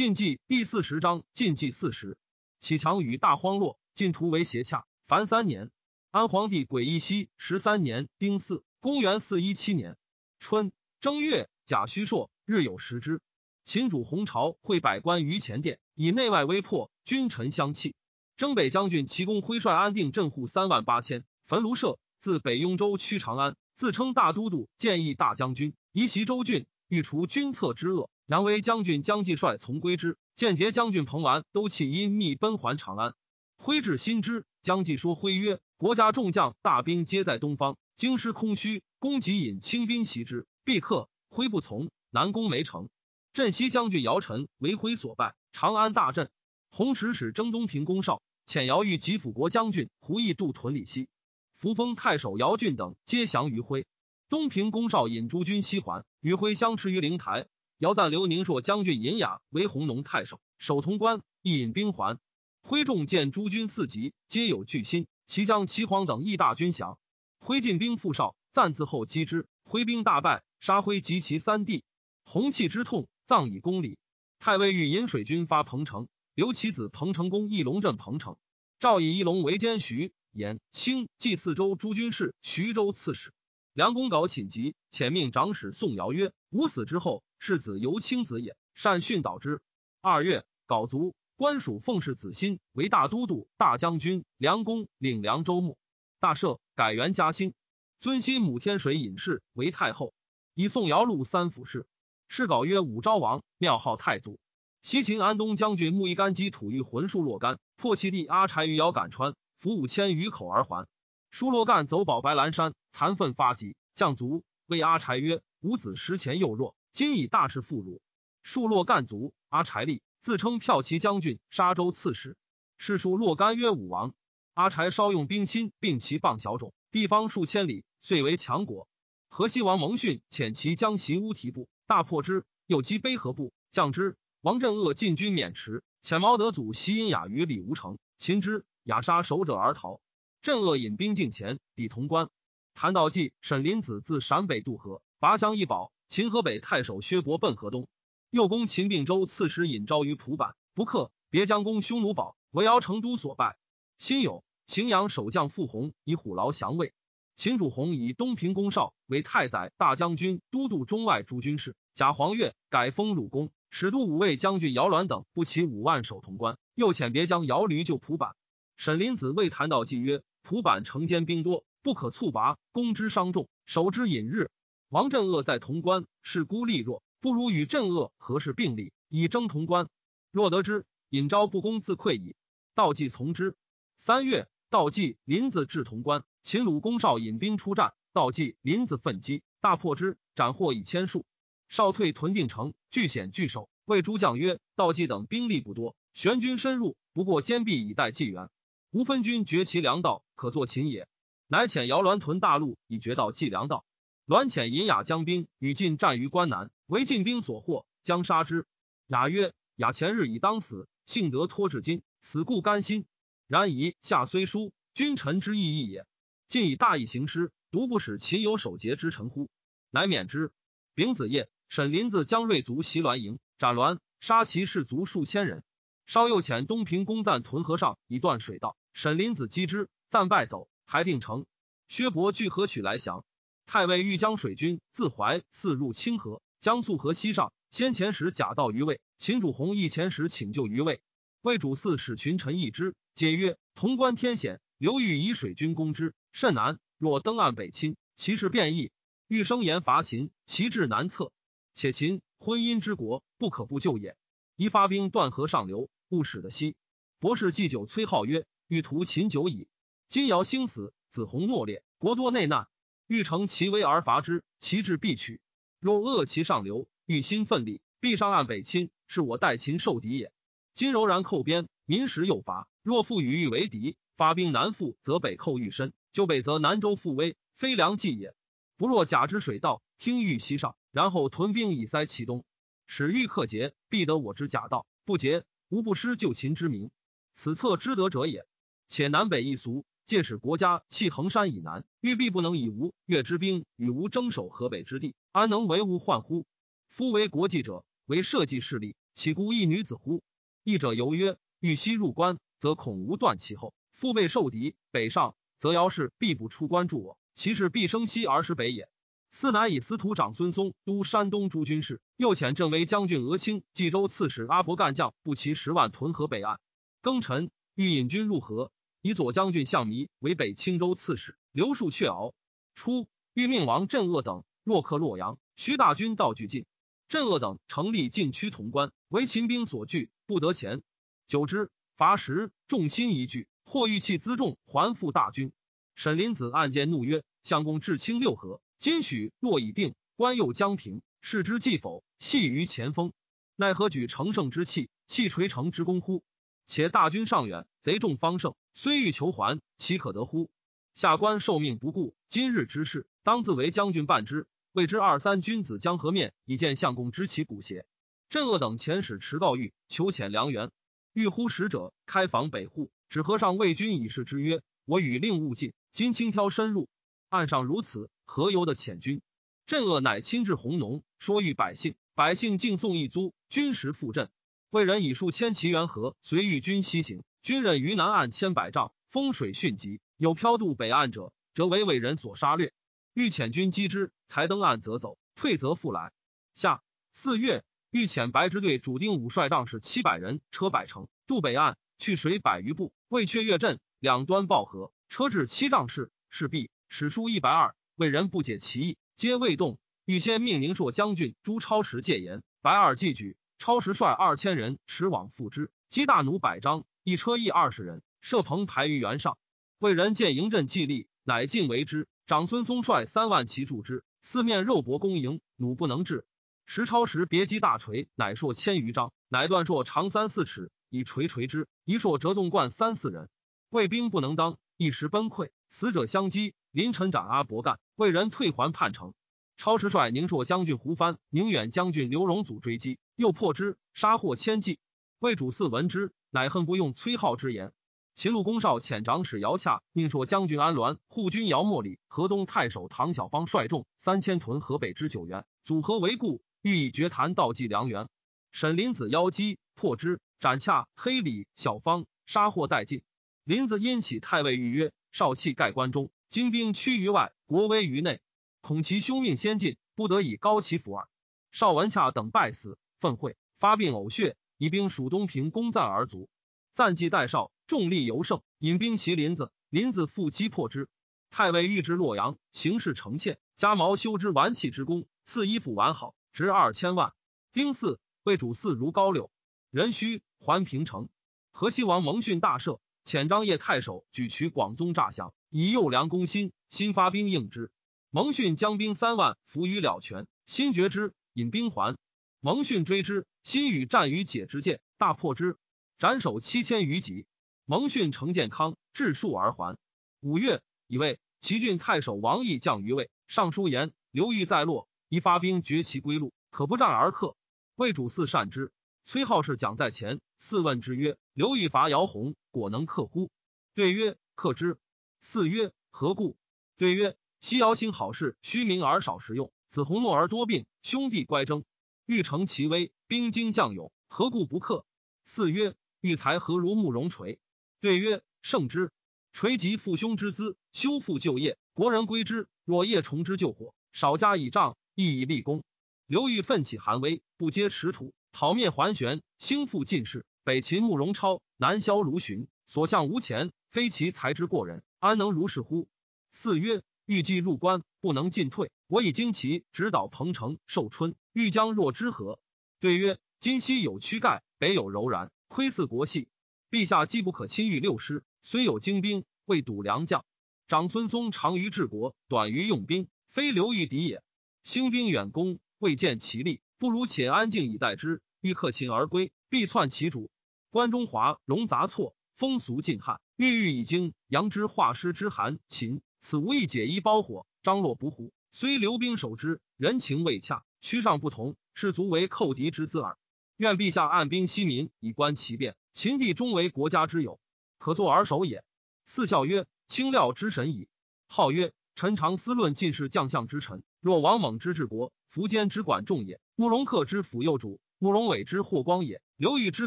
禁忌第四十章，禁忌四十，启强与大荒落，晋图为邪洽。凡三年，安皇帝癸义熙十三年丁巳，公元四一七年春正月，甲戌朔，日有食之。秦主洪朝会百官于前殿，以内外威迫，君臣相弃。征北将军齐公挥率安定镇户三万八千，焚庐舍，自北雍州趋长安，自称大都督，建议大将军，移袭州郡，欲除君侧之恶。杨威将军江继率从归之，间谍将军彭完都弃因密奔还长安。挥至新之，江继说挥曰：“国家众将大兵皆在东方，京师空虚，公即引轻兵袭之，必克。”挥不从，南攻没成。镇西将军姚晨为挥所败，长安大震。弘时使征东平公少，遣姚玉及辅国将军胡毅渡屯李西，扶风太守姚俊等皆降于挥。东平公少引诸军西还，与挥相持于灵台。姚赞留宁朔将军尹雅为弘农太守，守潼关，亦引兵还。挥众见诸军四级，皆有惧心。其将齐黄等亦大军降。挥进兵复少，暂自后击之。挥兵大败，杀挥及其三弟。弘气之痛，葬以公礼。太尉欲引水军发彭城，留其子彭城公义龙镇彭城。赵以义龙为监徐、延、清冀四州诸军事，徐州刺史。梁公稿寝疾，遣命长史宋尧曰：“吾死之后。”世子由卿子也，善训导之。二月，稿卒，官属奉氏子欣为大都督、大将军、梁公，领凉州牧。大赦，改元嘉兴。尊新母天水隐士为太后，以宋尧禄三府事。谥稿曰武昭王，庙号太祖。西秦安东将军木一干击吐欲魂术若干，破其弟阿柴于遥赶川，俘五千余口而还。舒洛干走保白兰山，残愤发疾，降卒。谓阿柴曰：“吾子时前幼弱。”今以大事复辱，数洛干卒。阿柴立，自称骠骑将军、沙州刺史。是数洛干曰武王。阿柴稍用兵心，并其棒小种，地方数千里，遂为强国。河西王蒙逊遣其将袭乌提部，大破之，又击卑河部，降之。王镇恶进军渑池，遣毛德祖袭殷雅于李无成，擒之，雅杀守者而逃。镇恶引兵进前，抵潼关。谭道济、沈林子自陕北渡河，拔乡一保。秦河北太守薛伯奔河东，右攻秦并州刺史尹昭于蒲坂，不克，别将攻匈奴堡，为敖成都所败。辛酉，荥阳守将傅弘以虎牢降魏。秦主弘以东平公少为太宰、大将军、都督中外诸军事。贾黄钺改封鲁公，使都五位将军姚鸾等不齐五万守潼关。又遣别将姚驴救蒲坂。沈林子谓谭道济曰：“蒲坂城坚兵多，不可猝拔，攻之伤重，守之隐日。”王镇恶在潼关，势孤力弱，不如与镇恶合事并立，以争潼关。若得之，引昭不攻自溃矣。道济从之。三月，道济、林子至潼关，秦鲁公少引兵出战，道济、林子奋击，大破之，斩获以千数。少退屯定城，据险据守，谓诸将曰：“道济等兵力不多，玄军深入，不过坚壁以待济援。吴分军绝其粮道，可作秦也。”乃遣姚鸾屯大路，以绝道济粮道。栾遣尹雅将兵与晋战于关南，为晋兵所获，将杀之。雅曰：“雅前日已当死，幸得托至今，死故甘心。然以下虽疏，君臣之义义也。晋以大义行师，独不使秦有守节之臣乎？乃免之。”丙子夜，沈林子将锐卒袭栾营，斩栾，杀其士卒数千人。稍又遣东平公赞屯河上以断水道，沈林子击之，暂败走，还定城。薛伯据河取来降。太尉欲将水军自淮四入清河，江宿河西上。先前时假道于魏，秦主弘亦前时请救于魏。魏主嗣使群臣议之，皆曰：潼关天险，刘豫以水军攻之甚难。若登岸北侵，其势变异。欲生言伐秦，其志难测。且秦婚姻之国，不可不救也。宜发兵断河上流，勿使得西。博士祭酒崔浩曰：欲图秦久矣。今尧兴死，子弘懦烈，国多内难。欲乘其威而伐之，其志必取。若恶其上流，欲心奋力，必上岸北侵，是我待秦受敌也。今柔然寇边，民实又伐。若复与欲为敌，发兵南复，则北寇愈深；就北则南州复危，非良计也。不若假之水道，听欲西上，然后屯兵以塞其东，使欲克节，必得我之假道；不节，无不失救秦之名。此策之得者也。且南北一俗。借使国家弃衡山以南，欲必不能以吴越之兵与吴争守河北之地，安能为吴患乎？夫为国计者，为社稷势力，岂孤一女子乎？译者犹曰：欲西入关，则恐无断其后；腹背受敌，北上，则姚氏必不出关助我。其势必生西而失北也。司乃以司徒长孙松督山东诸军事，又遣镇为将军、俄卿、冀州刺史阿伯干将步骑十万屯河北岸。庚辰，欲引军入河，以左将军项弥为北青州刺史，刘树阙敖。初，欲命王镇恶等若克洛阳，徐大军道俱进。镇恶等成立禁区潼关，为秦兵所拒，不得前。久之，伐石，众心疑惧，或欲弃辎重，还复大军。沈林子暗箭怒曰：“相公至清六合，今许若已定，关又将平，视之既否，系于前锋，奈何举乘胜之气，弃垂城之功乎？且大军尚远，贼众方盛，虽欲求还，岂可得乎？下官受命不顾，今日之事，当自为将军办之。”未知二三君子将何面以见相公知其骨邪？镇恶等遣使持告谕，求遣良缘。欲呼使者开防北户，指和尚魏军以示之曰：“我与令勿进，今轻挑深入。岸上如此，何由的遣军？”镇恶乃亲至弘农，说欲百姓，百姓敬送一租，军食复镇。魏人以数千骑援河，随御军西行。军人于南岸千百丈，风水迅急，有飘渡北岸者，则为伟人所杀掠。欲遣军击之，才登岸则走，退则复来。下四月，欲遣白支队主丁武率仗士七百人，车百乘，渡北岸，去水百余步，未却越阵，两端抱河，车至七丈士，势必史书一百二，魏人不解其意，皆未动。欲先命宁朔将军朱超时戒言，白二既举，超时率二千人驰往赴之，击大弩百张，一车役二十人，设棚排于原上。魏人见营阵既立，乃进为之。长孙松率三万骑助之，四面肉搏攻营，弩不能至。石超时别击大锤，乃硕千余张，乃断硕长三四尺，以锤锤之。一硕折动贯三四人，魏兵不能当，一时崩溃，死者相击。临陈斩阿伯干，魏人退还叛城。超时率宁朔将军胡藩、宁远将军刘荣祖追击，又破之，杀获千骑。魏主嗣闻之，乃恨不用崔浩之言。秦鲁公少遣长史姚洽、命朔将军安鸾、护军姚莫礼、河东太守唐小方率众三千屯河北之九原，组合为固，欲以绝谈道济良缘。沈林子邀击破之，斩洽、黑李、小方，杀获殆尽。林子因起太尉谕曰：“少气盖关中，精兵趋于外，国威于内，恐其兄命先进，不得以高其辅耳。”邵文洽等败死，愤会发病呕血，以兵蜀东平攻赞而卒。赞计代少。众力尤盛，引兵袭林子，林子复击破之。太尉欲之洛阳，形势诚切，加毛修之完器之功，赐衣服完好，值二千万。丁巳，魏主嗣如高柳，壬戌，还平城。河西王蒙逊大赦，遣张掖太守举取广宗诈降，以诱良攻心。新发兵应之。蒙逊将兵三万伏于了泉，新绝之，引兵还。蒙逊追之，新与战于解之剑，大破之，斩首七千余级。蒙逊成建康，治数而还。五月，以为齐郡太守王毅降于魏。尚书言刘裕在洛，宜发兵绝其归路，可不战而克。魏主嗣善之。崔浩是讲在前，四问之曰：“刘裕伐姚洪，果能克乎？”对曰：“克之。”四曰：“何故？”对曰：“西姚兴好事，虚名而少实用。子弘诺而多病，兄弟乖争，欲成其威，兵精将勇，何故不克？”四曰：“欲才何如慕容垂？”对曰：胜之，垂及父兄之资，修复旧业，国人归之。若夜重之救火，少加以仗，亦以立功。刘裕奋起韩威，不接持土，讨灭桓玄，兴复进士。北秦慕容超，南萧卢循，所向无前，非其才之过人，安能如是乎？四曰：欲既入关，不能进退。我以旌旗指导彭城、寿春，欲将若之何？对曰：今西有屈盖，北有柔然，窥伺国系。陛下既不可亲御六师，虽有精兵，未睹良将。长孙嵩长于治国，短于用兵，非刘裕敌也。兴兵远攻，未见其力，不如且安静以待之。欲克秦而归，必篡其主。关中华戎杂错，风俗尽汉。郁郁已经，扬之化师之韩秦，此无一解衣包火，张罗不胡。虽留兵守之，人情未洽，区上不同，士卒为寇敌之资耳。愿陛下按兵息民，以观其变。秦地终为国家之有，可作而守也。四孝曰：“清料之神矣。”号曰：“臣常思论进士将相之臣，若王猛之治国，苻坚之管仲也，慕容恪之辅右主，慕容伟之霍光也，刘裕之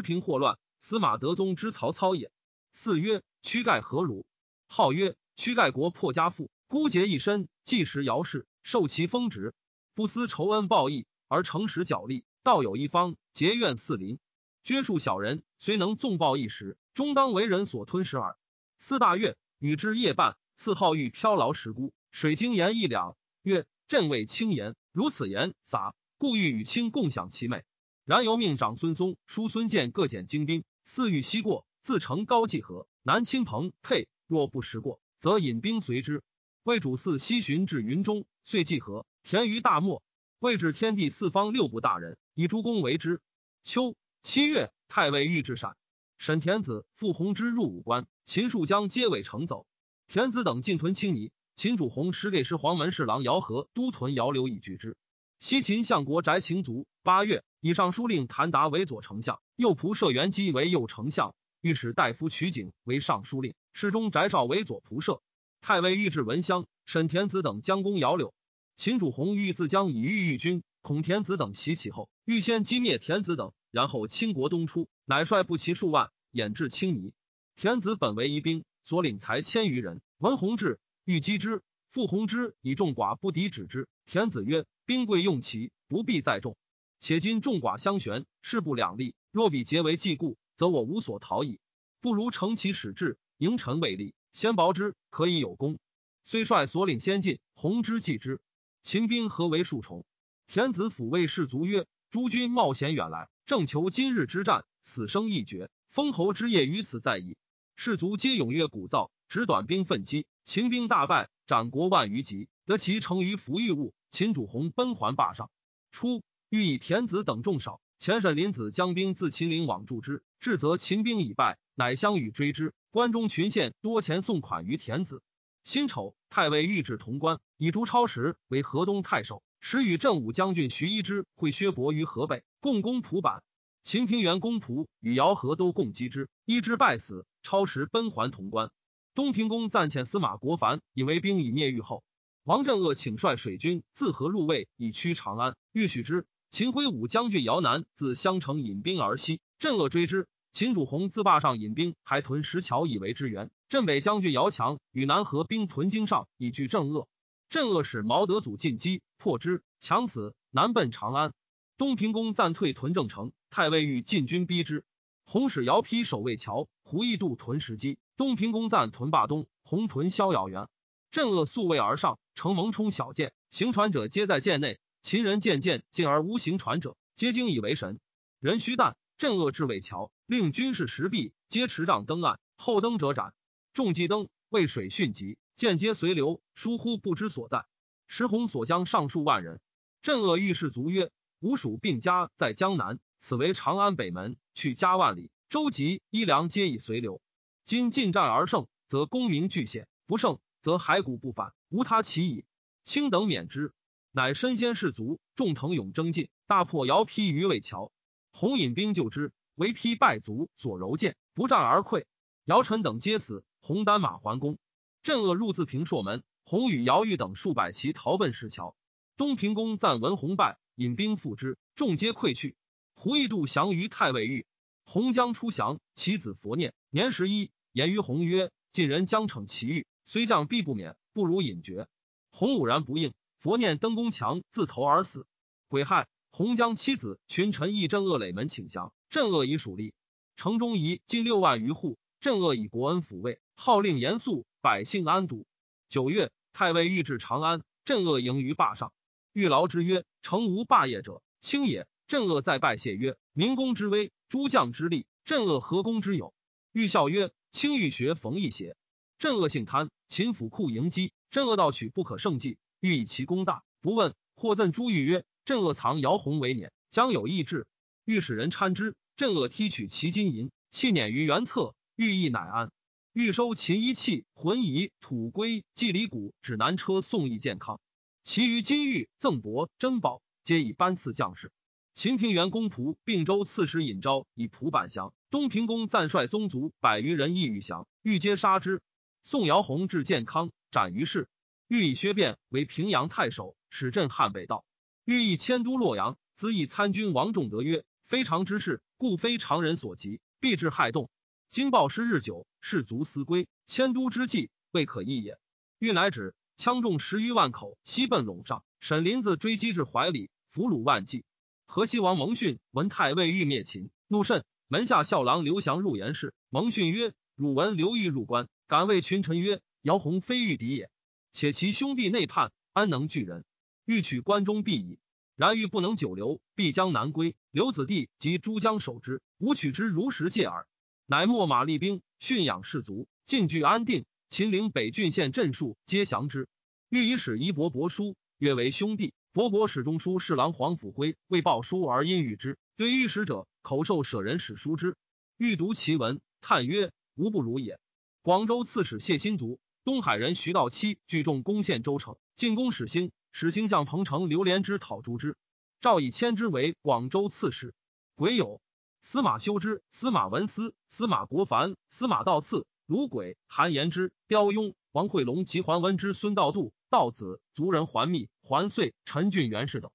平祸乱，司马德宗之曹操也。四曰屈盖何如，号曰屈盖国破家父，孤结一身，计时尧氏，受其封职，不思仇恩报义，而诚实角力，道有一方，结怨四邻。约束小人，虽能纵暴一时，终当为人所吞噬耳。四大月，与之夜半，赐号欲飘劳石孤，水晶盐一两，曰：“朕为轻言，如此言撒，故欲与卿共享其美。然由命长孙松、叔孙建各减精兵，四欲西过。”自成高济河，南亲朋沛。若不识过，则引兵随之。魏主嗣西巡至云中，遂济河，田于大漠。魏置天地四方六部大人，以诸公为之。秋七月，太尉御至陕，沈田子、傅弘之入武关，秦树将皆尾乘走。田子等进屯青泥，秦主弘使给事黄门侍郎姚和都屯姚刘以拒之。西秦相国翟秦卒。八月，以尚书令谭达为左丞相，右仆射元基为右丞相。御史大夫曲景为尚书令，侍中翟少为左仆射。太尉御制文襄、沈田子等将攻姚柳。秦主弘欲自将以御御军，孔田子等袭起后，欲先击灭田子等，然后倾国东出，乃率步骑数万，掩至青泥。田子本为一兵，所领才千余人。文弘志，欲击之。复弘之以众寡不敌，止之。田子曰：“兵贵用齐，不必再众。且今众寡相悬，势不两立。若彼结为既固。”则我无所逃矣，不如乘其使至，迎臣为立，先薄之，可以有功。虽率所领先进，弘之继之。秦兵何为数重？田子抚慰士卒曰：“诸君冒险远来，正求今日之战，死生一决，封侯之业于此在矣。”士卒皆踊跃鼓噪，执短兵奋击。秦兵大败，斩国万余级，得其成于服御物。秦主弘奔还霸上。初，欲以田子等众少。前沈林子将兵自秦陵往助之，至则秦兵已败，乃相与追之。关中群县多钱送款于田子。辛丑，太尉御制潼关，以朱超时为河东太守，时与镇武将军徐一之会薛伯于河北，共攻蒲坂。秦平原公仆与姚和都共击之，一之败死。超时奔还潼关。东平公暂遣司马国凡以为兵以灭狱后，王镇恶请率水军自河入魏，以驱长安。欲许之。秦挥武将军姚南自襄城引兵而西，镇恶追之。秦主弘自坝上引兵，还屯石桥以为支援。镇北将军姚强与南河兵屯京上，以拒镇恶。镇恶使毛德祖进击，破之，强死，南奔长安。东平公暂退屯郑城，太尉欲进军逼之。弘使姚丕守卫桥，胡义度屯石矶。东平公暂屯坝东，弘屯逍遥园。镇恶素卫而上，乘蒙冲小舰，行船者皆在舰内。秦人见舰进而无行船者，皆惊以为神。人须旦镇恶至尾桥，令军士石壁，皆持杖登岸。后登者斩。众既登，渭水迅急，间皆随流，疏忽不知所在。石弘所将上数万人。镇恶御士卒曰：“吾蜀并家在江南，此为长安北门，去家万里，舟楫衣粮皆已随流。今进战而胜，则功名俱显；不胜，则骸骨不返，无他其矣。卿等免之。”乃身先士卒，众腾勇争进，大破姚丕于渭桥。洪引兵救之，为丕败卒，所柔剑不战而溃。姚晨等皆死。洪单马还宫。镇恶入自平朔门，洪与姚玉等数百骑逃奔石桥。东平公赞文洪败，引兵复之，众皆溃去。胡义度降于太尉狱。洪将出降，其子佛念年十一，言于洪曰：“晋人将逞其欲，虽将必不免，不如引绝。”洪武然不应。佛念登宫墙，自投而死。癸亥，洪将妻子群臣议镇恶垒门请降，镇恶以属吏。城中夷近六万余户，镇恶以国恩抚慰，号令严肃，百姓安堵。九月，太尉御至长安，镇恶迎于坝上，欲劳之曰：“城无霸业者，轻也。”镇恶再拜谢曰：“民公之威，诸将之力，镇恶何功之有？”欲笑曰：“卿欲学冯异邪？”镇恶性贪，秦府库迎击，镇恶盗取不可胜计。欲以其功大，不问。或赠朱玉曰：“镇恶藏姚弘为辇，将有异志。”欲使人参之。镇恶剔取其金银，弃辇于原侧。欲意乃安。欲收秦衣器、浑仪、土龟、祭礼鼓、指南车送诣健康。其余金玉、赠帛、珍宝，皆以班赐将士。秦平原公仆并州刺史尹昭以蒲坂降。东平公暂率宗族百余人意欲降，欲皆杀之。宋姚弘至健康，斩于市。欲以薛变为平阳太守，使镇汉北道。欲以迁都洛阳，资议参军王仲德曰：“非常之事，故非常人所及，必致害动。今报失日久，士卒思归，迁都之计未可易也。欲乃止，羌众十余万口，西奔陇上。沈林子追击至怀里，俘虏万计。河西王蒙逊闻太尉欲灭秦，怒甚。门下校郎刘翔入言事，蒙逊曰：“汝闻刘裕入关，敢谓群臣曰：‘姚洪非欲敌也。’且其兄弟内叛，安能拒人？欲取关中必矣。然欲不能久留，必将南归。刘子弟及诸将守之，吾取之如实戒耳。乃秣马厉兵，训养士卒，进据安定。秦陵北郡县镇戍皆降之。欲以使夷伯伯书，约为兄弟。伯伯使中书侍郎黄甫辉为报书而因遇之，对御史者口授舍人史书之。欲读其文，叹曰：“吾不如也。”广州刺史谢新卒。东海人徐道期聚众攻陷州城，进攻始兴。始兴向彭城刘连之讨诛之，诏以迁之为广州刺史。癸酉，司马修之、司马文思、司马国凡、司马道次、卢轨、韩延之、刁雍、王惠龙及桓温之孙道度、道子、族人桓密、桓遂、陈俊元氏等，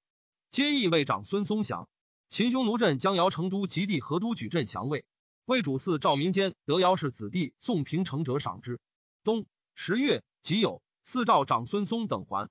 皆议为长孙松祥。秦匈奴镇将姚成都及地河都举镇降魏。魏主嗣赵民间得姚氏子弟宋平成者赏之。冬。十月己酉，赐赵长孙松等还。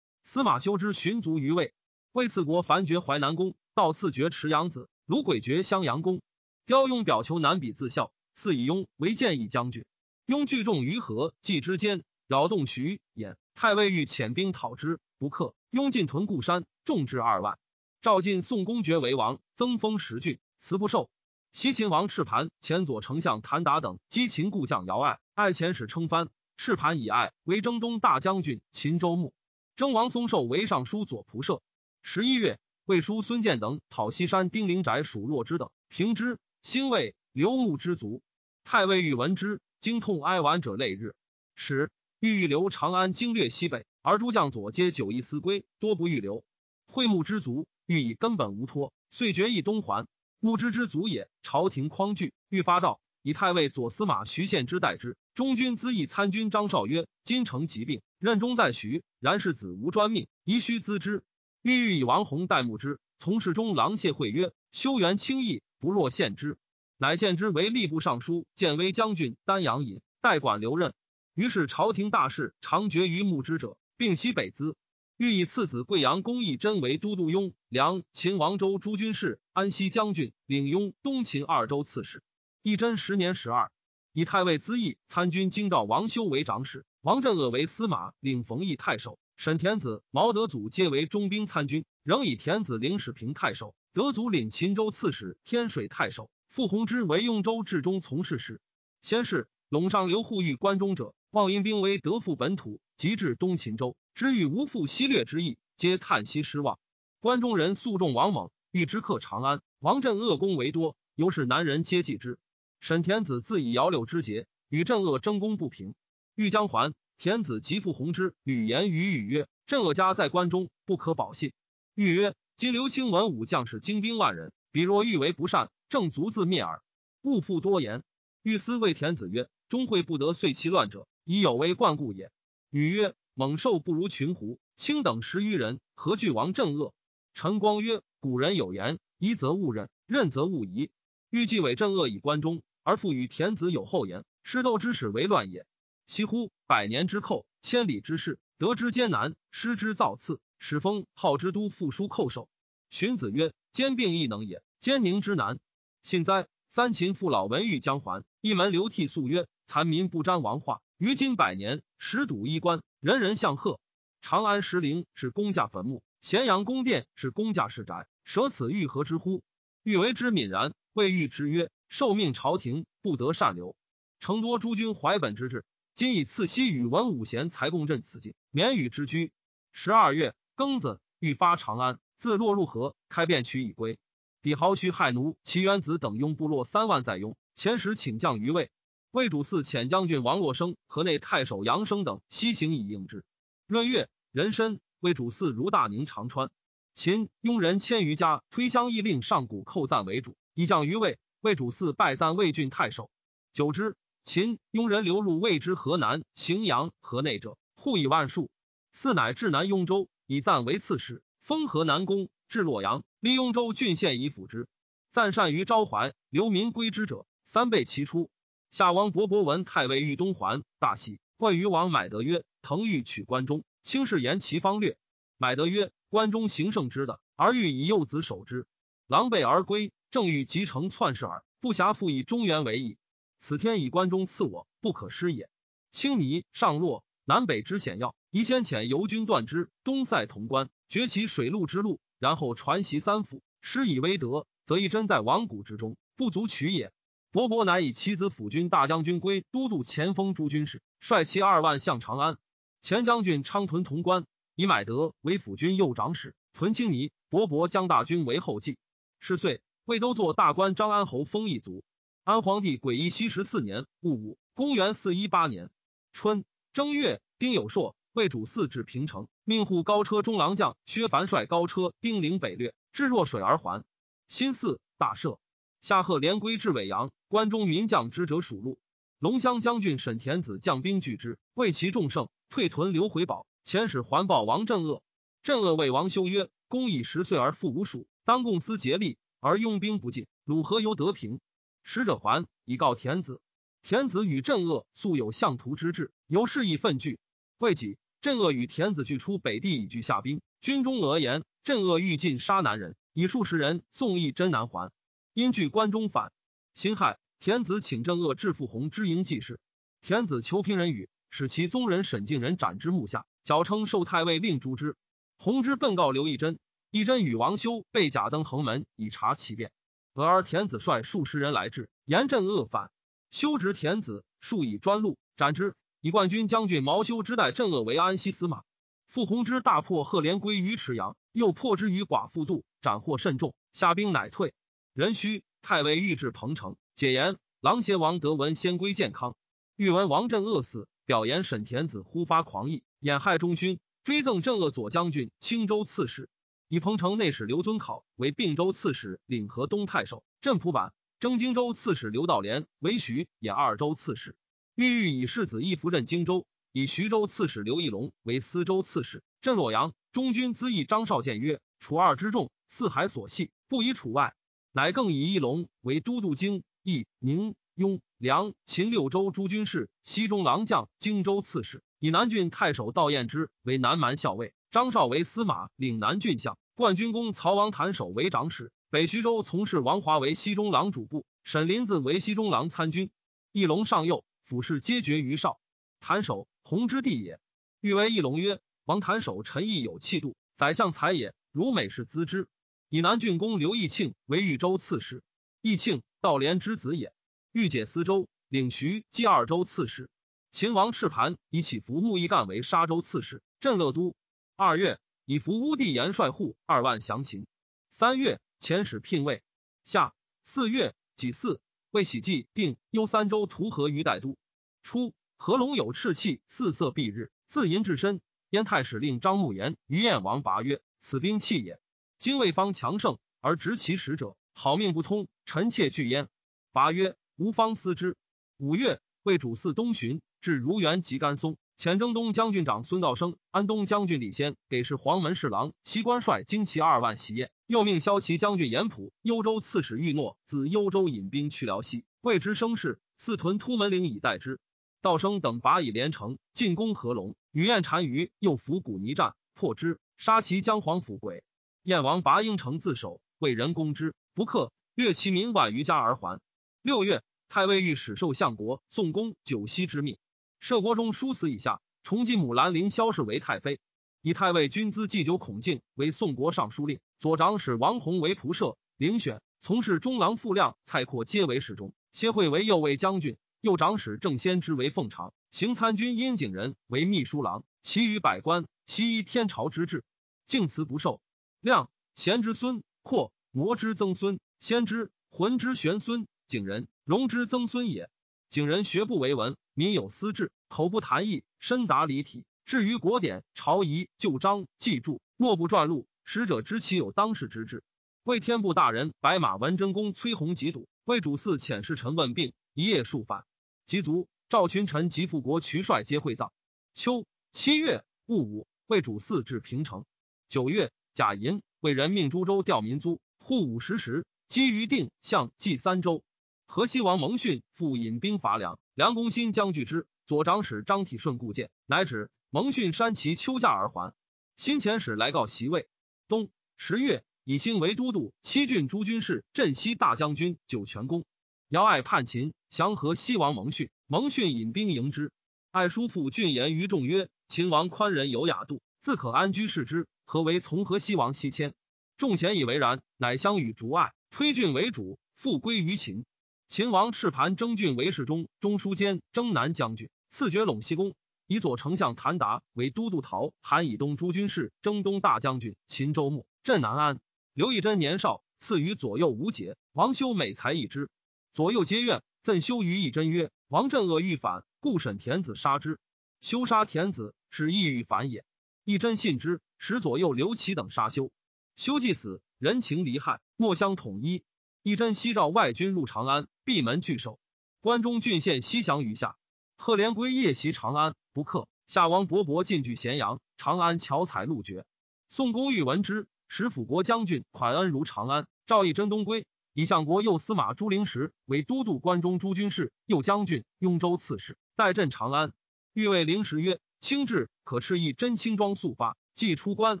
司马修之寻卒于魏，魏次国樊爵淮南公，道赐爵池阳子，卢轨爵襄阳公。刁雍表求南比自孝，赐以雍为建议将军。雍聚众于河济之间，扰动徐兖。太尉欲遣兵讨之，不克。雍进屯固山，众至二万。赵进宋公爵为王，增封十郡，辞不受。西秦王赤盘前左丞相谭达等击秦故将姚爱，爱遣使称藩。赤盘以爱为征东大将军，秦州牧。征王松寿为尚书左仆射。十一月，魏书孙建等讨西山丁灵宅属若之等，平之。兴魏刘牧之族。太尉欲闻之，惊痛哀婉者累日。使欲欲留长安经略西北，而诸将左皆久意思归，多不欲留。会牧之族欲以根本无托，遂决意东还。牧之之族也，朝廷匡惧，欲发诏。以太尉左司马徐献之代之。中军资议参军张绍曰：“今城疾病，任中在徐，然世子无专命，宜须咨之。”欲欲以王弘代牧之。从事中郎谢会曰：“修缘轻易，不若献之。”乃献之为吏部尚书、建威将军、丹阳尹，代管留任。于是朝廷大事常决于牧之者，并西北资。欲以次子贵阳公义真为都督雍梁秦王州诸军事、安西将军，领雍东秦二州刺史。义真十年十二，以太尉资义参军京兆王修为长史，王镇恶为司马，领冯异太守。沈田子、毛德祖皆为中兵参军，仍以田子领史平太守，德祖领秦州刺史、天水太守。傅弘之为雍州治中从事使。先是，陇上刘护欲关中者，望因兵为德复本土，及至东秦州，知欲无复西略之意，皆叹息失望。关中人素重王猛，欲之克长安，王镇恶功为多，由是南人皆忌之。沈田子自以姚柳之节，与郑恶争功不平。欲将还，田子即复弘之与言于欲曰：“郑恶家在关中，不可保信。”欲曰：“今刘清文武将士精兵万人，彼若欲为不善，正足自灭耳。勿复多言。”欲思谓田子曰：“终会不得遂其乱者，以有为冠故也。”女曰：“猛兽不如群狐，卿等十余人，何惧王郑恶？”陈光曰：“古人有言：疑则勿任，任则勿疑。欲继伪郑恶以关中。”而父与田子有后言，师斗之始为乱也。惜乎百年之寇，千里之事，得之艰难，失之造次。始封号之都复书寇守。荀子曰：兼并亦能也，兼宁之难。幸哉！三秦父老闻欲将还，一门流涕诉曰：残民不沾王化，于今百年，十堵衣冠，人人向贺。长安石陵是公家坟墓，咸阳宫殿是公家市宅，舍此欲何之乎？欲为之泯然。未欲之曰。受命朝廷不得善留，成多诸军怀本之志，今以赐西与文武贤才共振此境，免与之居。十二月庚子，欲发长安，自落入河，开便渠以归。抵豪须害奴齐元子等拥部落三万在雍，前时请将于魏。魏主嗣遣将军王洛生、河内太守杨生等西行以应之。闰月壬申，魏主嗣如大宁长川。秦佣人千余家推乡议令上古寇赞为主，以将于魏。魏主嗣拜赞魏郡太守。久之，秦雍人流入魏之河南、荥阳、河内者，户以万数。嗣乃至南雍州，以赞为刺史，封河南公，至洛阳，立雍州郡县以辅之。赞善于昭怀，流民归之者三倍其出。夏王勃勃闻太尉欲东还，大喜，问于王买德曰：“腾欲取关中，卿是言其方略。”买德曰：“关中行胜之的，而欲以幼子守之，狼狈而归，正欲集城篡事耳，不暇复以中原为矣。此天以关中赐我，不可失也。青泥上洛，南北之险要，宜先遣游军断之，东塞潼关，绝其水陆之路，然后传习三府，施以威德，则一真在王谷之中，不足取也。”伯伯乃以其子辅军大将军归都督前锋诸军事，率其二万向长安。前将军昌屯潼关。以买德为辅军右长史，屯青泥。伯伯将大军为后继。是岁，魏都作大官张安侯封邑卒。安皇帝癸义熙十四年戊午，公元四一八年春正月，丁有朔，魏主嗣至平城，命护高车中郎将薛凡率高车丁陵北掠，至若水而还。新巳，大赦。夏贺连归至尾阳，关中民将之者属禄。龙骧将军沈田子将兵拒之，为其众胜，退屯留回保。遣使还报王镇恶，镇恶谓王修曰：“公以十岁而父无属，当共思竭力，而拥兵不进，鲁何由得平？”使者还以告田子。田子与镇恶素有相图之志，由是以愤惧。未几，镇恶与田子俱出北地以拒下兵。军中讹言，镇恶欲尽杀南人，以数十人送义真南还。因据关中反，辛亥，田子请镇恶至傅弘之营济事。田子求平人语，使其宗人沈敬人斩之木下。矫称受太尉令诛之。弘之奔告刘义珍，义真与王修被假登横门以查其变。俄而田子率数十人来至，严阵恶反。修执田子，数以专路斩之。以冠军将军毛修之代镇恶为安西司马。傅弘之大破贺连归于池阳，又破之于寡妇渡，斩获甚众，下兵乃退。壬戌，太尉御至彭城，解言狼邪王德闻先归健康，欲闻王镇恶死，表言沈田子忽发狂意。掩害中勋，追赠镇恶左将军、青州刺史。以彭城内史刘遵考为并州刺史，领河东太守。镇蒲坂，征荆州刺史刘道廉为徐兖二州刺史。欲欲以世子义夫任荆州，以徐州刺史刘义隆为司州刺史。镇洛阳，中军资议张绍谏曰：“楚二之众，四海所系，不以楚外。”乃更以义隆为都督京、益、宁、雍、梁、秦六州诸军事，西中郎将、荆州刺史。以南郡太守道彦之为南蛮校尉，张绍为司马，岭南郡相。冠军公曹王谭守为长史。北徐州从事王华为西中郎主簿，沈林子为西中郎参军。翼龙上右，府事皆决于绍。谭守，弘之弟也。欲为翼龙曰：“王谭守臣义有气度，宰相才也。如美事资之。”以南郡公刘义庆为豫州刺史。义庆，道廉之子也。欲解司州，领徐冀二州刺史。秦王赤盘以起伏穆义干为沙州刺史，镇乐都。二月，以伏乌地延帅户二万降秦。三月，遣使聘位。夏四月己巳，为喜祭定幽三州图河于代都。初，何龙有赤气，四色蔽日，自淫至身。燕太史令张穆言于燕王拔曰：“此兵器也。今魏方强盛，而执其使者，好命不通，臣妾惧焉。”拔曰：“吾方思之。”五月，为主祀东巡。至如原及甘松，前征东将军长孙道生、安东将军李先给事黄门侍郎西关帅精骑二万袭宴，又命骁骑将军严普、幽州刺史玉诺自幽州引兵去辽西，谓之声势，四屯突门岭以待之。道生等拔以连城进攻合龙，与燕单于又伏古泥战，破之，杀其将黄府鬼。燕王拔应城自守，为人攻之，不克，掠其民万余家而还。六月，太尉御史受相国宋公九锡之命。摄国中书死以下，重进母兰陵萧氏为太妃，以太尉军资祭酒孔敬为宋国尚书令，左长史王弘为仆射，领选从事中郎傅亮、蔡括皆为侍中，谢惠为右卫将军，右长史郑先之为奉常，行参军殷景仁为秘书郎，其余百官悉依天朝之制，敬辞不受。亮贤之孙，括魔之曾孙，先之浑之玄孙，景仁荣之曾孙也。景仁学不为文。民有私志，口不谈义，深达离体。至于国典、朝仪、旧章、记注，莫不撰录。使者知其有当世之志。为天部大人白马文贞公崔弘疾笃，为主祀遣侍臣问病，一夜数返。及卒，赵群臣及复国渠帅皆会葬。秋七月戊午，为主祀至平城。九月，甲寅为人命株洲调民租，户五十石，基于定向冀三州。河西王蒙逊复引兵伐梁，梁公新将拒之。左长史张体顺故见，乃止。蒙逊山其丘驾而还。新遣使来告袭位。冬十月，以兴为都督，七郡诸军事、镇西大将军九泉公。姚爱叛秦，降河西王蒙逊。蒙逊引兵迎之。爱叔父俊言于众曰：“秦王宽仁有雅度，自可安居视之。何为从河西王西迁？”众贤以为然，乃相与逐爱，推郡为主，复归于秦。秦王赤盘征郡为侍中、中书监、征南将军。赐爵陇西公，以左丞相谭达为都督陶韩以东诸军事、征东大将军。秦州牧镇南安。刘义珍年少，赐予左右无节。王修美才一之，左右皆怨。赠修于义珍曰：“王镇恶欲反，故审田子杀之。修杀田子，是意欲反也。”义珍信之，使左右刘启等杀修。修既死，人情离害，莫相统一。一真西召外军入长安，闭门拒守。关中郡县西降于下。贺连归夜袭长安，不克。夏王勃勃进据咸阳，长安巧采路绝。宋公欲闻之，使辅国将军款恩如长安。赵义真东归，以相国右司马朱灵时为都督关中诸军事、右将军、雍州刺史，代镇长安。欲谓灵时曰：“轻至可斥一真轻装速发，即出关，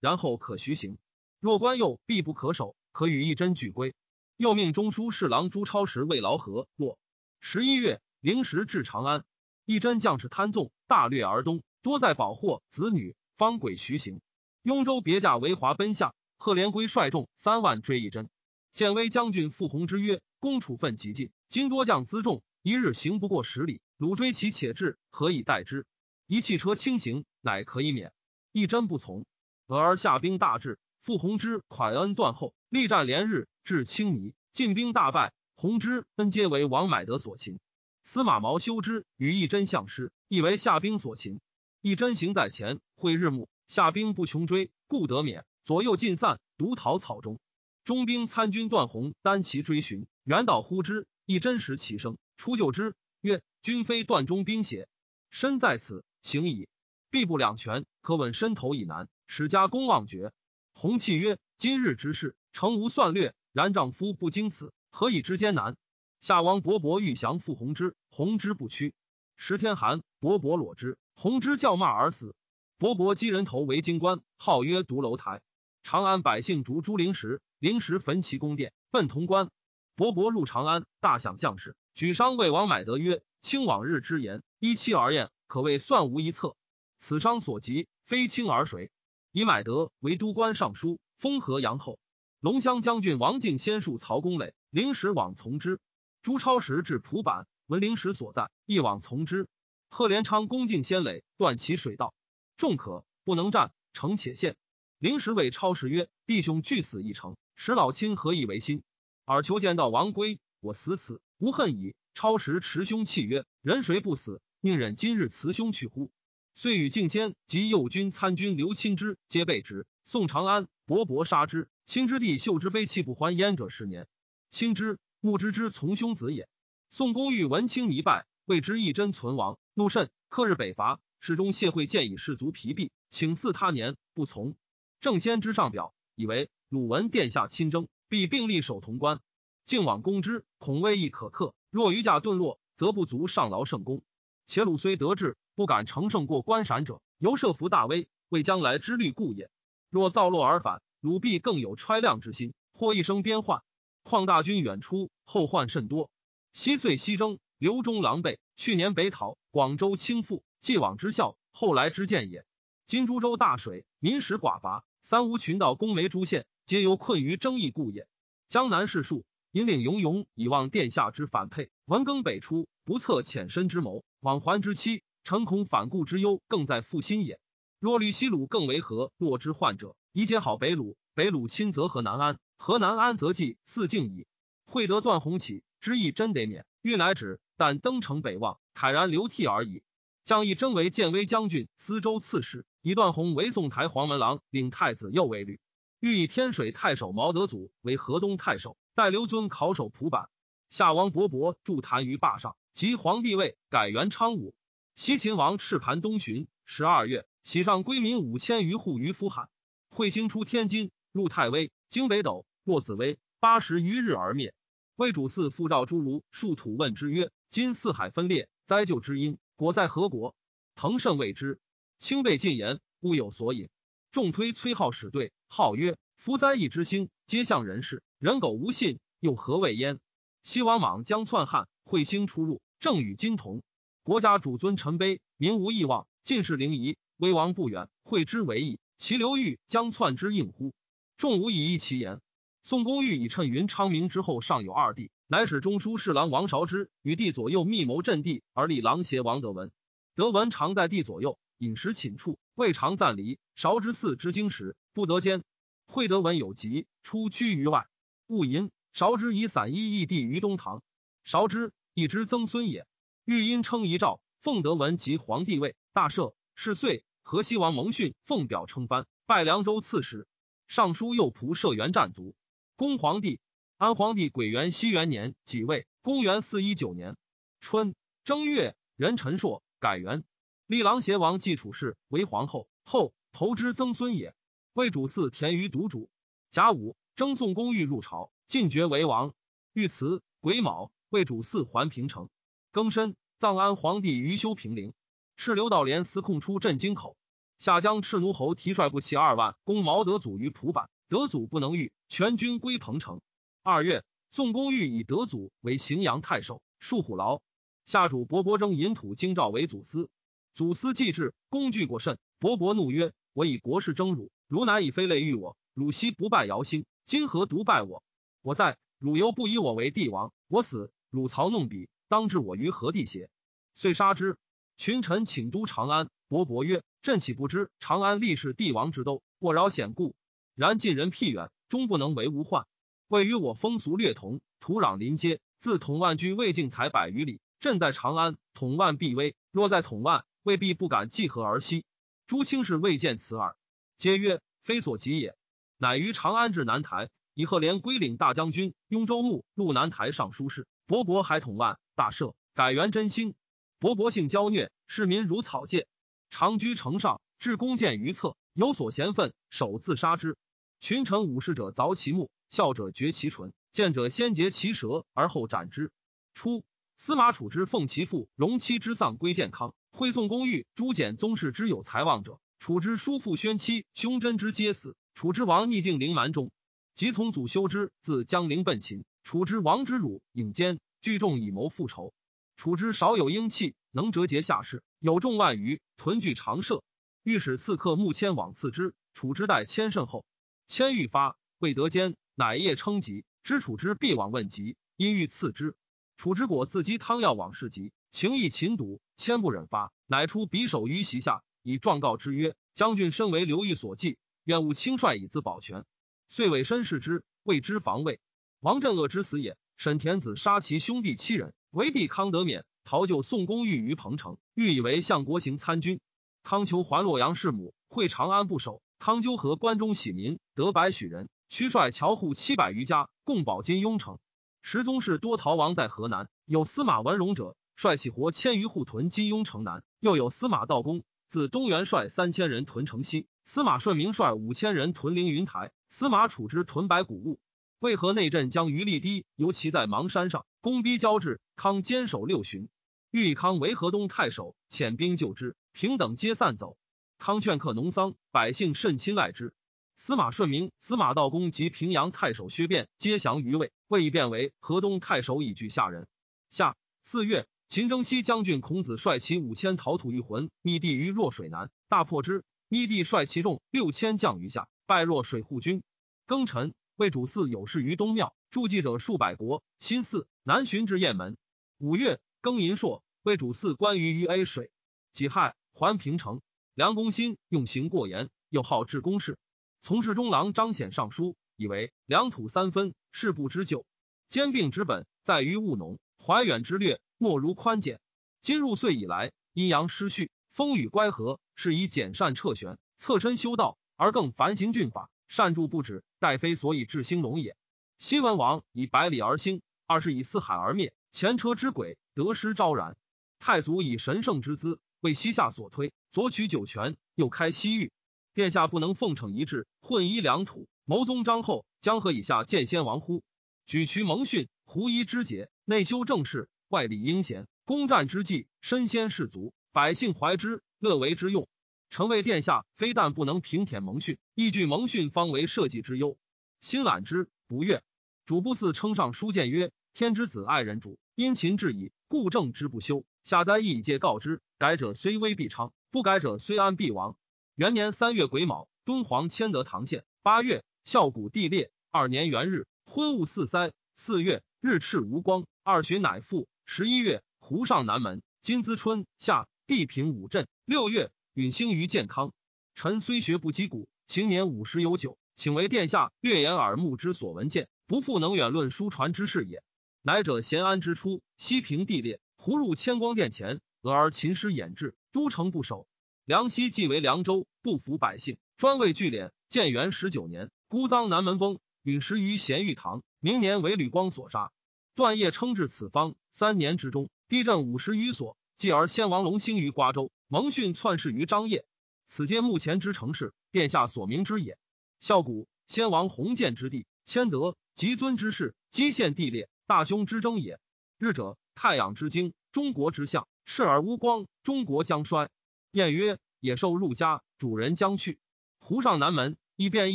然后可徐行。若关右必不可守，可与一真俱归。”又命中书侍郎朱超时为劳河。落十一月，灵时至长安。一真将士贪纵，大掠而东，多在保获子女，方轨徐行。雍州别驾为华奔下，贺连归率众三万追一真。建威将军傅弘之曰：“公处分极尽，今多将辎重，一日行不过十里，鲁追其且至，何以待之？一汽车轻行，乃可以免。”一真不从。俄而下兵大至，傅弘之款恩断后，力战连日，至青泥，进兵大败，弘之恩皆为王买德所擒。司马毛修之与义真相师，亦为夏兵所擒。义真行在前，会日暮，夏兵不穷追，故得免。左右尽散，独逃草中。中兵参军段宏单骑追寻，远导呼之，义真识其声，出救之，曰：“君非段中兵邪？身在此，行矣。必不两全，可稳身头以南，使家公望绝。”弘气曰：“今日之事，诚无算略。然丈夫不经此，何以知艰难？”夏王勃勃欲降傅弘之，弘之不屈。时天寒，勃勃裸之，弘之叫骂而死。勃勃击人头为京官，号曰独楼台。长安百姓逐朱灵石，灵石焚其宫殿，奔潼关。勃勃入长安，大享将士，举商魏王买德曰：“卿往日之言，依期而宴，可谓算无一策。此商所及，非卿而谁？”以买德为都官尚书，封河阳后。龙骧将军王敬先戍曹公垒，灵石往从之。朱超时至蒲坂，闻灵石所在，一往从之。贺连昌攻进先垒，断其水道，众可不能战，城且陷。灵石谓超时曰：“弟兄俱死一城，使老亲何以为心？尔求见到王归，我死此无恨矣。”超时持凶泣曰：“人谁不死，宁忍今日辞兄去乎？”遂与敬先及右军参军刘钦之皆被执。宋长安，勃勃杀之。亲之弟秀之悲泣不欢焉者十年。亲之。穆之之从兄子也。宋公欲闻卿一败，谓之一真存亡，怒甚。克日北伐，侍中谢惠建以士卒疲弊，请祀他年，不从。正先之上表，以为鲁文殿下亲征，必并立守潼关。敬往攻之，恐未亦可克。若余驾遁落，则不足上劳圣功。且鲁虽得志，不敢乘胜过关陕者，犹设伏大威，为将来之虑故也。若造落而返，鲁必更有揣量之心，或一生边患。况大军远出，后患甚多。西遂西征，刘忠狼狈。去年北讨，广州倾覆，既往之效，后来之见也。今株洲大水，民食寡乏，三吴群岛、攻梅诸县，皆由困于争议故也。江南士庶引领勇勇，以望殿下之反沛。文庚北出，不测浅深之谋，往还之期，诚恐反顾之忧，更在复心也。若虑西鲁更为何？若之患者，宜结好北鲁。北鲁亲则河南安。河南安则计四境矣。会得段宏起之意，真得免。欲乃止，但登城北望，慨然流涕而已。将义征为建威将军、司州刺史，以段宏为宋台黄门郎，领太子右卫律。欲以天水太守毛德祖为河东太守，待刘尊考守蒲坂。夏王勃勃筑坛于坝上，即皇帝位，改元昌武。西秦王赤盘东巡，十二月，喜上归民五千余户于夫罕。彗星出天津，入太微，经北斗。落子微八十余日而灭。魏主嗣复召诸儒数土问之曰：“今四海分裂，灾咎之因，果在何国？”腾甚未之。清备进言，勿有所引。众推崔浩使对，号曰：“夫灾异之星，皆向人事，人苟无信，又何谓焉？”西王莽将篡汉，彗星出入，正与金同。国家主尊臣卑，民无异望，进士陵夷，威王不远，会之为义。其刘裕将篡之应乎？众无以议其言。宋公欲以趁云昌明之后，尚有二弟，乃使中书侍郎王韶之与帝左右密谋阵地，而立郎邪王德文。德文常在帝左右，饮食寝处，未尝暂离。韶之嗣之经时，不得兼。惠德文有疾，出居于外，勿淫。韶之以散衣异地于东堂。韶之以之曾孙也。欲因称遗诏，奉德文及皇帝位，大赦。是岁，河西王蒙逊奉表称藩，拜凉州刺史。尚书右仆射元战卒。恭皇帝，安皇帝癸元熙元年己未，公元四一九年春正月，壬辰朔，改元。立郎邪王继楚氏为皇后，后投之曾孙也。魏主嗣田于独主。甲午，征宋公寓入朝，进爵为王。遇辞癸卯，魏主嗣还平城。庚申，葬安皇帝于修平陵。是刘道廉司空出镇京口，下将赤奴侯提率部骑二万攻毛德祖于蒲坂，德祖不能御。全军归彭城。二月，宋公欲以德祖为荥阳太守，戍虎牢。下主伯伯征引土京兆为祖司。祖司既至，公惧过甚。伯伯怒曰：“我以国事征汝，汝乃以非类遇我。汝昔不拜尧兴，今何独拜我？我在，汝犹不以我为帝王。我死，汝曹弄彼，当置我于何地邪？”遂杀之。群臣请都长安。伯伯曰：“朕岂不知长安历世帝王之都，过扰险故。然近人僻远。”终不能为无患。位于我风俗略同，土壤临街。自统万居魏境才百余里。朕在长安，统万必危。若在统万，未必不敢济河而西。诸卿士未见此耳，皆曰非所及也。乃于长安至南台，以贺连归领大将军、雍州牧、路南台尚书事。伯伯还统万，大赦，改元真兴。勃勃性骄虐，市民如草芥，长居城上，至弓箭于侧，有所嫌愤，手自杀之。群臣武士者凿其目，笑者绝其唇，见者先截其舌而后斩之。初，司马楚之奉其父容妻之丧归健康，会宋公寓诸简宗室之有才望者，楚之叔父宣妻兄真之皆死。楚之王逆境陵蛮中，即从祖修之自江陵奔秦。楚之王之辱引奸聚众以谋复仇。楚之少有英气，能折节下士，有众万余，屯聚长社。御史刺客穆谦往刺之，楚之待谦甚厚。千欲发，未得奸，乃夜称疾。知楚之必往问疾，因欲刺之。楚之果自击汤药往事疾，情意秦笃，千不忍发，乃出匕首于席下，以状告之曰：“将军身为刘裕所忌，愿勿轻率以自保全。”遂委身视之，谓之防卫。王镇恶之死也。沈田子杀其兄弟七人，为帝康得免，逃救宋公寓于彭城，欲以为相国行参军。康求还洛阳弑母，会长安不守。康纠和关中喜民得百许人，驱率侨户七百余家，共保金庸城。十宗室多逃亡在河南，有司马文荣者，率起活千余户屯金庸城南；又有司马道公自东原率三千人屯城西，司马顺明率五千人屯凌云台，司马处之屯白谷物。为何内镇将余力低，尤其在邙山上，攻逼交至，康坚守六旬，欲以康为河东太守，遣兵救之，平等皆散走。康劝克农桑，百姓甚亲赖之。司马顺明、司马道公及平阳太守薛变皆降于魏，魏以变为河东太守，以拒下人。下四月，秦征西将军孔子率其五千逃土欲魂，密地于弱水南，大破之。密地率其众六千将于下，败弱水护军。庚辰，魏主嗣有事于东庙，助祭者数百国。辛巳，南巡至雁门。五月，庚寅朔，魏主嗣关于于 A 水。己亥，还平城。梁公新用刑过严，又好治公事。从事中郎张显上书，以为良土三分，事不知旧。兼并之本在于务农，怀远之略莫如宽简。今入岁以来，阴阳失序，风雨乖和，是以简善撤玄，侧身修道，而更繁行峻法，善助不止，待非所以治兴隆也。新文王以百里而兴，二是以四海而灭，前车之轨得失昭然。太祖以神圣之资为西夏所推。左取九泉，右开西域，殿下不能奉承一致，混一两土，谋宗章后，江河以下见先王乎？举渠蒙训，胡夷之节，内修政事，外理英贤，攻战之际，身先士卒，百姓怀之，乐为之用。臣为殿下，非但不能平舔蒙训，亦惧蒙训方为社稷之忧，心览之不悦。主不嗣称上书谏曰：“天之子爱人主，殷勤至矣，故政之不修。下灾亦以戒告之。改者虽危必昌，不改者虽安必亡。”元年三月癸卯，敦煌迁得唐县。八月，孝谷地裂。二年元日，昏雾四塞。四月，日赤无光。二旬乃复。十一月，湖上南门。金资春夏，地平五镇。六月。允兴于健康，臣虽学不击鼓，行年五十有九，请为殿下略言耳目之所闻见，不复能远论书传之事也。乃者咸安之初，西平地裂，胡入千光殿前，俄而秦师掩至，都城不守。梁西既为凉州，不服百姓，专为聚敛。建元十九年，孤臧南门崩，陨石于咸玉堂。明年为吕光所杀。段业称至此方三年之中，地震五十余所。继而先王隆兴于瓜州。蒙逊篡世于张掖，此皆目前之城市，殿下所明之也。孝古先王弘建之地，谦德极尊之士，基县地裂，大凶之争也。日者太阳之精，中国之象，视而无光，中国将衰。晏曰：野兽入家，主人将去。湖上南门，亦变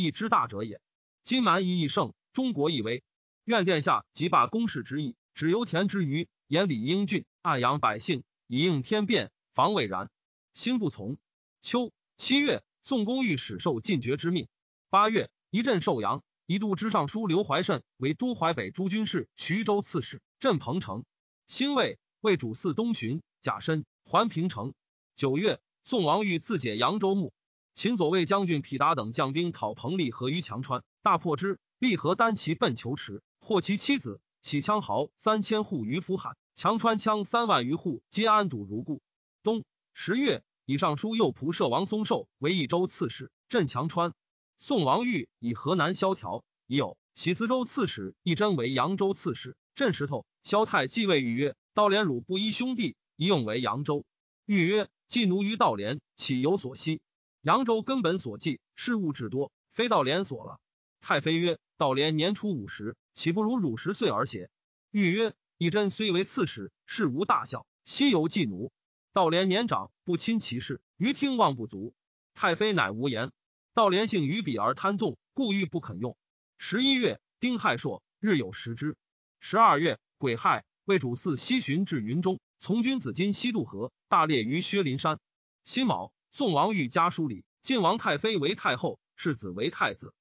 异之大者也。今蛮夷亦盛，中国亦危。愿殿下即罢公事之意，止油田之余，严理英俊，爱养百姓，以应天变，防未然。心不从。秋七月，宋公欲使受进爵之命。八月，一镇寿阳，一度之尚书刘怀慎为都淮北诸军事、徐州刺史。镇彭城。辛未，为主祀东巡，甲申，还平城。九月，宋王欲自解扬州牧。秦左卫将军匹达等将兵讨彭立和于强川，大破之。蠡合单骑奔求池，获其妻子，起羌豪三千户于夫罕。强川羌三万余户皆安堵如故。冬。十月，以尚书右仆射王松寿为益州刺史，镇强川。宋王玉以河南萧条，已有喜司州刺史一真为扬州刺史，镇石头。萧太继位，御曰：“道连汝不依兄弟，宜用为扬州。”御曰：“既奴于道连，岂有所惜？扬州根本所寄，事务至多，非道连所了。”太妃曰：“道连年初五十，岂不如汝十岁而邪？”御曰：“义真虽为刺史，事无大小，悉由寄奴。”道连年长，不亲其事，于听望不足。太妃乃无言。道连性于彼而贪纵，故欲不肯用。十一月，丁亥朔，日有食之。十二月，癸亥，魏主祀西巡至云中，从军子金西渡河，大列于薛林山。辛卯，宋王欲加书礼，晋王太妃为太后，世子为太子。